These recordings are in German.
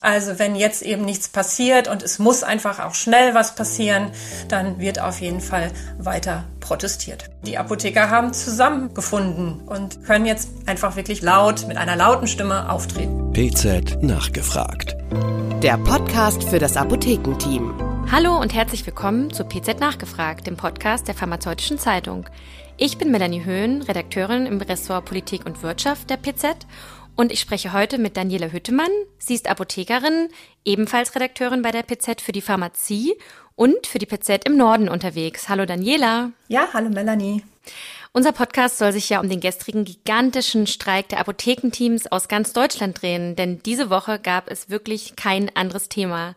Also wenn jetzt eben nichts passiert und es muss einfach auch schnell was passieren, dann wird auf jeden Fall weiter protestiert. Die Apotheker haben zusammengefunden und können jetzt einfach wirklich laut mit einer lauten Stimme auftreten. PZ nachgefragt. Der Podcast für das Apothekenteam. Hallo und herzlich willkommen zu PZ Nachgefragt, dem Podcast der Pharmazeutischen Zeitung. Ich bin Melanie Höhn, Redakteurin im Ressort Politik und Wirtschaft der PZ und ich spreche heute mit Daniela Hüttemann. Sie ist Apothekerin, ebenfalls Redakteurin bei der PZ für die Pharmazie und für die PZ im Norden unterwegs. Hallo Daniela. Ja, hallo Melanie. Unser Podcast soll sich ja um den gestrigen gigantischen Streik der Apothekenteams aus ganz Deutschland drehen, denn diese Woche gab es wirklich kein anderes Thema.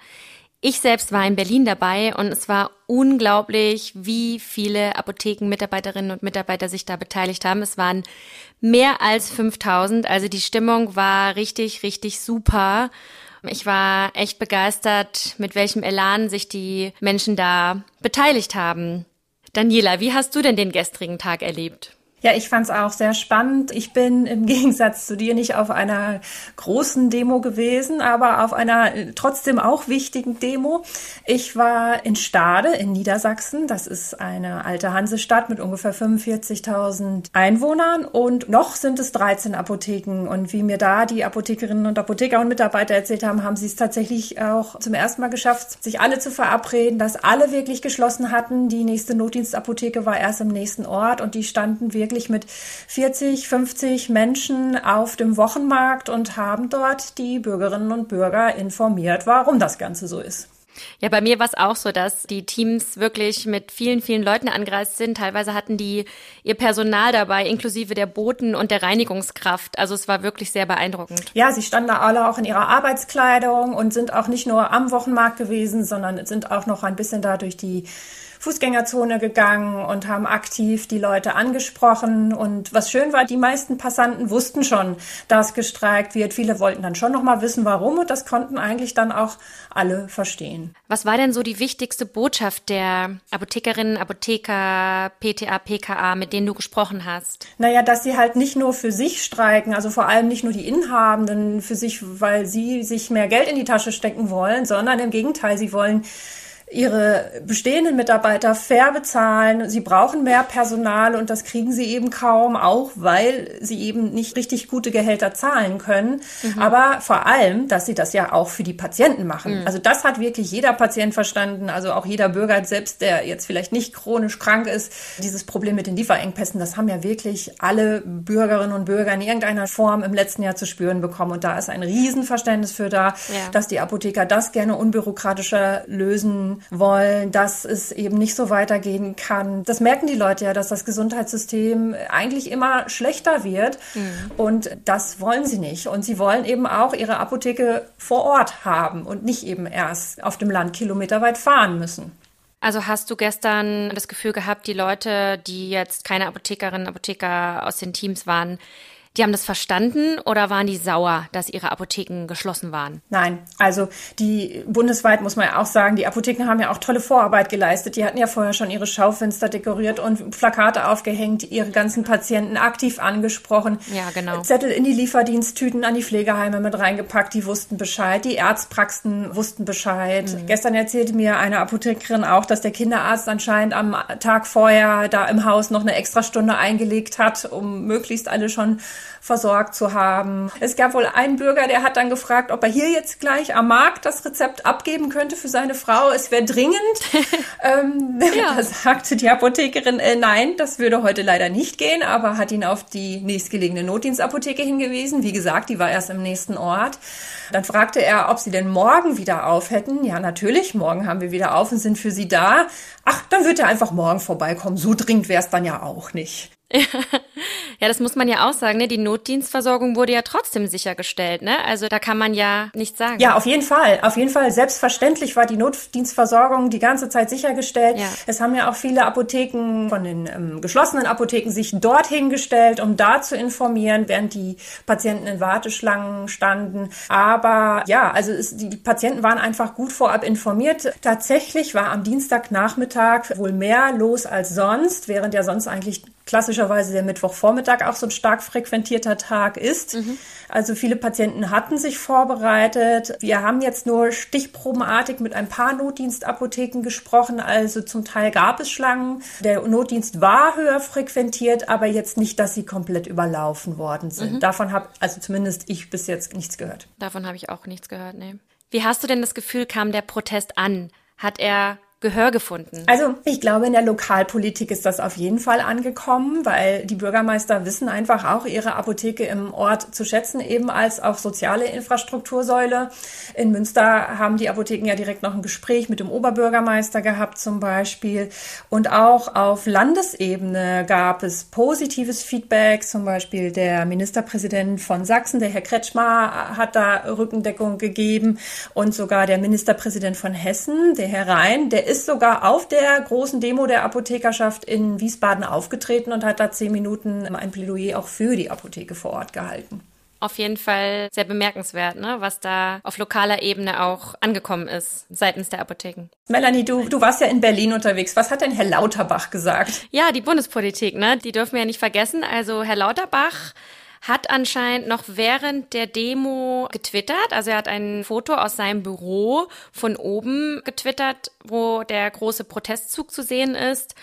Ich selbst war in Berlin dabei und es war unglaublich, wie viele Apothekenmitarbeiterinnen und Mitarbeiter sich da beteiligt haben. Es waren mehr als 5000, also die Stimmung war richtig, richtig super. Ich war echt begeistert, mit welchem Elan sich die Menschen da beteiligt haben. Daniela, wie hast du denn den gestrigen Tag erlebt? Ja, ich fand es auch sehr spannend. Ich bin im Gegensatz zu dir nicht auf einer großen Demo gewesen, aber auf einer äh, trotzdem auch wichtigen Demo. Ich war in Stade in Niedersachsen. Das ist eine alte Hansestadt mit ungefähr 45.000 Einwohnern und noch sind es 13 Apotheken. Und wie mir da die Apothekerinnen und Apotheker und Mitarbeiter erzählt haben, haben sie es tatsächlich auch zum ersten Mal geschafft, sich alle zu verabreden, dass alle wirklich geschlossen hatten. Die nächste Notdienstapotheke war erst im nächsten Ort und die standen wirklich wirklich mit 40, 50 Menschen auf dem Wochenmarkt und haben dort die Bürgerinnen und Bürger informiert, warum das Ganze so ist. Ja, bei mir war es auch so, dass die Teams wirklich mit vielen, vielen Leuten angereist sind. Teilweise hatten die ihr Personal dabei, inklusive der Boten und der Reinigungskraft. Also es war wirklich sehr beeindruckend. Ja, sie standen da alle auch in ihrer Arbeitskleidung und sind auch nicht nur am Wochenmarkt gewesen, sondern sind auch noch ein bisschen da durch die Fußgängerzone gegangen und haben aktiv die Leute angesprochen. Und was schön war, die meisten Passanten wussten schon, dass gestreikt wird. Viele wollten dann schon noch mal wissen, warum. Und das konnten eigentlich dann auch alle verstehen. Was war denn so die wichtigste Botschaft der Apothekerinnen, Apotheker, PTA, PKA, mit denen du gesprochen hast? Naja, dass sie halt nicht nur für sich streiken, also vor allem nicht nur die Inhabenden für sich, weil sie sich mehr Geld in die Tasche stecken wollen, sondern im Gegenteil, sie wollen ihre bestehenden Mitarbeiter fair bezahlen. Sie brauchen mehr Personal und das kriegen sie eben kaum, auch weil sie eben nicht richtig gute Gehälter zahlen können. Mhm. Aber vor allem, dass sie das ja auch für die Patienten machen. Mhm. Also das hat wirklich jeder Patient verstanden, also auch jeder Bürger, selbst der jetzt vielleicht nicht chronisch krank ist. Dieses Problem mit den Lieferengpässen, das haben ja wirklich alle Bürgerinnen und Bürger in irgendeiner Form im letzten Jahr zu spüren bekommen. Und da ist ein Riesenverständnis für da, ja. dass die Apotheker das gerne unbürokratischer lösen wollen, dass es eben nicht so weitergehen kann. Das merken die Leute ja, dass das Gesundheitssystem eigentlich immer schlechter wird. Mhm. Und das wollen sie nicht. Und sie wollen eben auch ihre Apotheke vor Ort haben und nicht eben erst auf dem Land kilometerweit fahren müssen. Also hast du gestern das Gefühl gehabt, die Leute, die jetzt keine Apothekerinnen, Apotheker aus den Teams waren, die haben das verstanden oder waren die sauer, dass ihre Apotheken geschlossen waren? Nein, also die bundesweit muss man ja auch sagen, die Apotheken haben ja auch tolle Vorarbeit geleistet. Die hatten ja vorher schon ihre Schaufenster dekoriert und Plakate aufgehängt, ihre ganzen Patienten aktiv angesprochen. Ja, genau. Zettel in die Lieferdiensttüten an die Pflegeheime mit reingepackt, die wussten Bescheid. Die Arztpraxen wussten Bescheid. Mhm. Gestern erzählte mir eine Apothekerin auch, dass der Kinderarzt anscheinend am Tag vorher da im Haus noch eine extra Stunde eingelegt hat, um möglichst alle schon versorgt zu haben. Es gab wohl einen Bürger, der hat dann gefragt, ob er hier jetzt gleich am Markt das Rezept abgeben könnte für seine Frau. Es wäre dringend. ähm, ja. Da sagte die Apothekerin, äh, nein, das würde heute leider nicht gehen, aber hat ihn auf die nächstgelegene Notdienstapotheke hingewiesen. Wie gesagt, die war erst im nächsten Ort. Dann fragte er, ob sie denn morgen wieder auf hätten. Ja, natürlich, morgen haben wir wieder auf und sind für sie da. Ach, dann wird er einfach morgen vorbeikommen. So dringend wäre es dann ja auch nicht. ja, das muss man ja auch sagen, ne? Die Notdienstversorgung wurde ja trotzdem sichergestellt, ne? Also da kann man ja nichts sagen. Ja, auf jeden Fall. Auf jeden Fall. Selbstverständlich war die Notdienstversorgung die ganze Zeit sichergestellt. Ja. Es haben ja auch viele Apotheken von den ähm, geschlossenen Apotheken sich dorthin gestellt, um da zu informieren, während die Patienten in Warteschlangen standen. Aber ja, also es, die Patienten waren einfach gut vorab informiert. Tatsächlich war am Dienstagnachmittag wohl mehr los als sonst, während ja sonst eigentlich klassischer typischerweise der Mittwochvormittag auch so ein stark frequentierter Tag ist. Mhm. Also viele Patienten hatten sich vorbereitet. Wir haben jetzt nur stichprobenartig mit ein paar Notdienstapotheken gesprochen. Also zum Teil gab es Schlangen. Der Notdienst war höher frequentiert, aber jetzt nicht, dass sie komplett überlaufen worden sind. Mhm. Davon habe also zumindest ich bis jetzt nichts gehört. Davon habe ich auch nichts gehört, nee. Wie hast du denn das Gefühl, kam der Protest an? Hat er Gehör gefunden? Also ich glaube, in der Lokalpolitik ist das auf jeden Fall angekommen, weil die Bürgermeister wissen einfach auch, ihre Apotheke im Ort zu schätzen, eben als auch soziale Infrastruktursäule. In Münster haben die Apotheken ja direkt noch ein Gespräch mit dem Oberbürgermeister gehabt zum Beispiel. Und auch auf Landesebene gab es positives Feedback. Zum Beispiel der Ministerpräsident von Sachsen, der Herr Kretschmer, hat da Rückendeckung gegeben. Und sogar der Ministerpräsident von Hessen, der Herr Rhein, der ist sogar auf der großen Demo der Apothekerschaft in Wiesbaden aufgetreten und hat da zehn Minuten ein Plädoyer auch für die Apotheke vor Ort gehalten auf jeden Fall sehr bemerkenswert, ne, was da auf lokaler Ebene auch angekommen ist seitens der Apotheken. Melanie, du, du warst ja in Berlin unterwegs. Was hat denn Herr Lauterbach gesagt? Ja, die Bundespolitik, ne, die dürfen wir ja nicht vergessen. Also Herr Lauterbach hat anscheinend noch während der Demo getwittert. Also er hat ein Foto aus seinem Büro von oben getwittert, wo der große Protestzug zu sehen ist.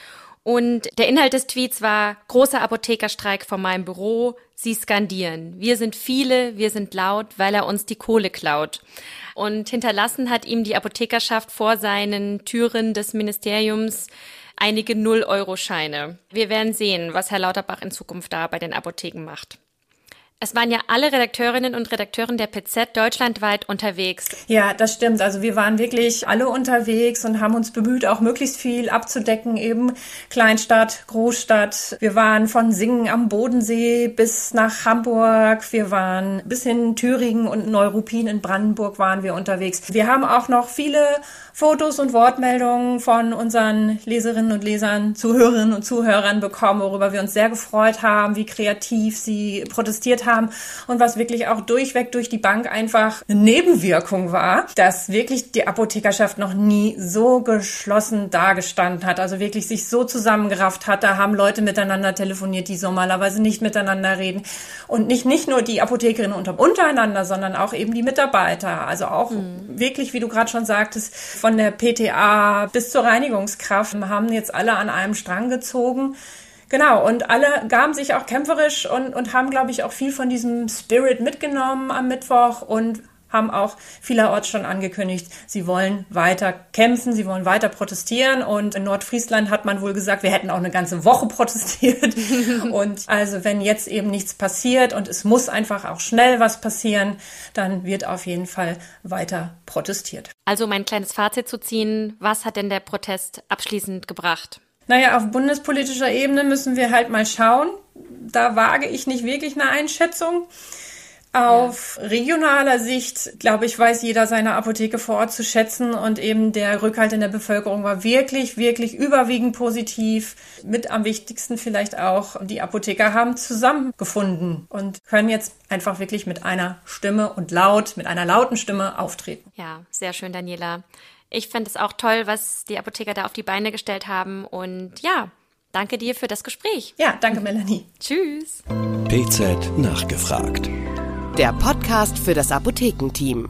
Und der Inhalt des Tweets war großer Apothekerstreik vor meinem Büro. Sie skandieren. Wir sind viele, wir sind laut, weil er uns die Kohle klaut. Und hinterlassen hat ihm die Apothekerschaft vor seinen Türen des Ministeriums einige Null-Euro-Scheine. Wir werden sehen, was Herr Lauterbach in Zukunft da bei den Apotheken macht. Es waren ja alle Redakteurinnen und Redakteuren der PZ deutschlandweit unterwegs. Ja, das stimmt. Also wir waren wirklich alle unterwegs und haben uns bemüht, auch möglichst viel abzudecken, eben Kleinstadt, Großstadt. Wir waren von Singen am Bodensee bis nach Hamburg. Wir waren bis hin Thüringen und Neuruppin in Brandenburg waren wir unterwegs. Wir haben auch noch viele Fotos und Wortmeldungen von unseren Leserinnen und Lesern, Zuhörerinnen und Zuhörern bekommen, worüber wir uns sehr gefreut haben, wie kreativ sie protestiert haben und was wirklich auch durchweg durch die Bank einfach eine Nebenwirkung war, dass wirklich die Apothekerschaft noch nie so geschlossen dagestanden hat, also wirklich sich so zusammengerafft hat. Da haben Leute miteinander telefoniert, die normalerweise nicht miteinander reden und nicht nicht nur die Apothekerinnen unter, untereinander, sondern auch eben die Mitarbeiter, also auch mhm. wirklich, wie du gerade schon sagtest, von der PTA bis zur Reinigungskraft haben jetzt alle an einem Strang gezogen. Genau, und alle gaben sich auch kämpferisch und, und haben, glaube ich, auch viel von diesem Spirit mitgenommen am Mittwoch und haben auch vielerorts schon angekündigt, sie wollen weiter kämpfen, sie wollen weiter protestieren. Und in Nordfriesland hat man wohl gesagt, wir hätten auch eine ganze Woche protestiert. und also wenn jetzt eben nichts passiert und es muss einfach auch schnell was passieren, dann wird auf jeden Fall weiter protestiert. Also mein kleines Fazit zu ziehen, was hat denn der Protest abschließend gebracht? Naja, auf bundespolitischer Ebene müssen wir halt mal schauen. Da wage ich nicht wirklich eine Einschätzung. Auf ja. regionaler Sicht, glaube ich, weiß jeder seine Apotheke vor Ort zu schätzen und eben der Rückhalt in der Bevölkerung war wirklich, wirklich überwiegend positiv. Mit am wichtigsten vielleicht auch, die Apotheker haben zusammengefunden und können jetzt einfach wirklich mit einer Stimme und laut, mit einer lauten Stimme auftreten. Ja, sehr schön, Daniela. Ich fand es auch toll, was die Apotheker da auf die Beine gestellt haben und ja, danke dir für das Gespräch. Ja, danke, Melanie. Tschüss. PZ nachgefragt der Podcast für das Apothekenteam.